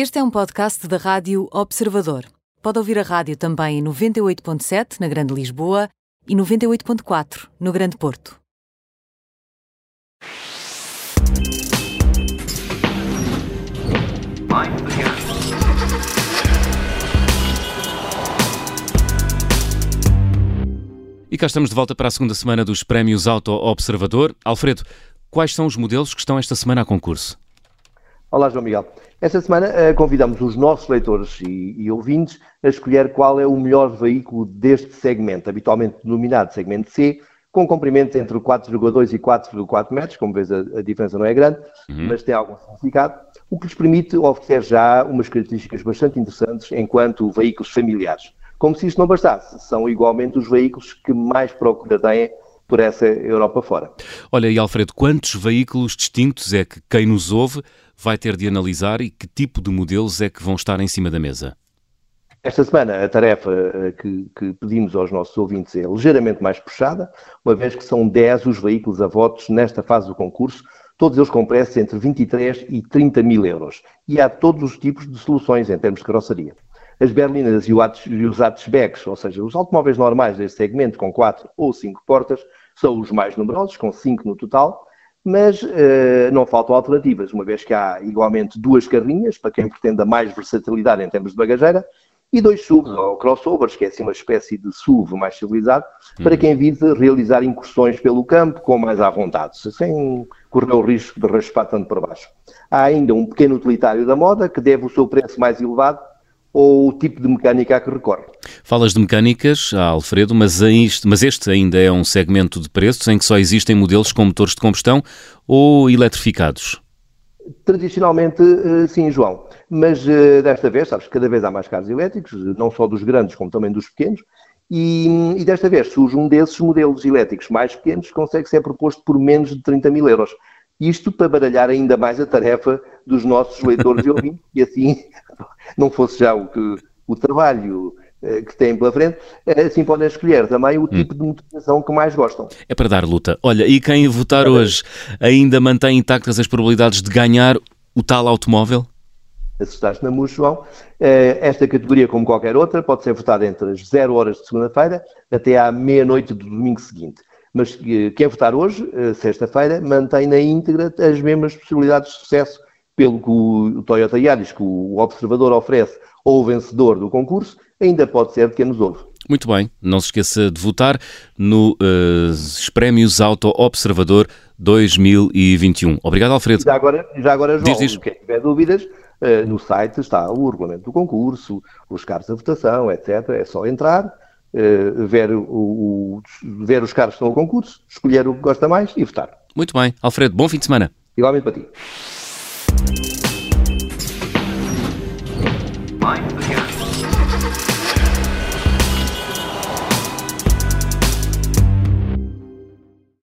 Este é um podcast da Rádio Observador. Pode ouvir a rádio também em 98.7 na Grande Lisboa e 98.4 no Grande Porto. E cá estamos de volta para a segunda semana dos Prémios Auto Observador. Alfredo, quais são os modelos que estão esta semana a concurso? Olá, João Miguel. Esta semana uh, convidamos os nossos leitores e, e, ouvintes a escolher qual é o melhor veículo deste segmento, habitualmente denominado segmento C, com comprimentos entre 4,2 e 4,4 metros, como vês a, a, diferença não é grande, uhum. mas tem algum significado, o que lhes permite oferecer já umas características bastante interessantes enquanto veículos familiares. Como se isto não bastasse, são igualmente os veículos que mais procura têm por essa Europa fora. Olha, e Alfredo, quantos veículos distintos é que quem nos ouve vai ter de analisar e que tipo de modelos é que vão estar em cima da mesa? Esta semana a tarefa eh, que, que, pedimos aos nossos ouvintes é ligeiramente mais puxada, uma vez que são 10 os veículos a votos nesta fase do concurso, todos eles com preços entre 23 e 30 mil euros. E há todos os tipos de soluções em termos de carroceria as berlinas e, os hatchbacks, ou seja, os automóveis normais deste segmento com quatro ou cinco portas, são os mais numerosos, com cinco no total, mas uh, não faltam alternativas, uma vez que há igualmente duas carrinhas, para quem pretenda mais versatilidade em termos de bagageira, e dois SUVs, ou crossovers, que é assim uma espécie de SUV mais civilizado, para quem vise realizar incursões pelo campo com mais à vontade, sem correr o risco de raspar tanto para baixo. Há ainda um pequeno utilitário da moda, que deve o seu preço mais elevado ou o tipo de mecânica a que recorre. Falas de mecânicas, Alfredo, mas, este, mas este ainda é um segmento de preços em que só existem modelos com motores de combustão ou eletrificados? Tradicionalmente, eh, sim, João. Mas eh, desta vez, sabes, cada vez há mais carros elétricos, não só dos grandes como também dos pequenos, e, e, desta vez surge um desses modelos elétricos mais pequenos que consegue ser proposto por menos de 30 mil euros. Isto para baralhar ainda mais a tarefa dos nossos leitores e ouvintes, e assim não fosse já o, que, o trabalho eh, que têm pela frente, eh, assim podem escolher também o tipo de motivação que mais gostam. É para dar luta. Olha, e quem votar é hoje ainda mantém intactas as probabilidades de ganhar o tal automóvel? Assustaste na João. Eh, esta categoria, como qualquer outra, pode ser votada entre as 0 horas de segunda-feira até à meia-noite do domingo seguinte. Mas quem votar hoje, sexta-feira, mantém na íntegra as mesmas possibilidades de sucesso pelo que o Toyota Yaris, que o observador oferece ou o vencedor do concurso, ainda pode ser de quem nos ouve. Muito bem, não se esqueça de votar no uh, Prémios Auto Observador 2021. Obrigado, Alfredo. Já agora, já agora João, diz, diz. quem tiver dúvidas, uh, no site está o regulamento do concurso, os carros da votação, etc. É só entrar, uh, ver, o, o, ver os carros que estão ao concurso, escolher o que gosta mais e votar. Muito bem. Alfredo, bom fim de semana. Igualmente para ti.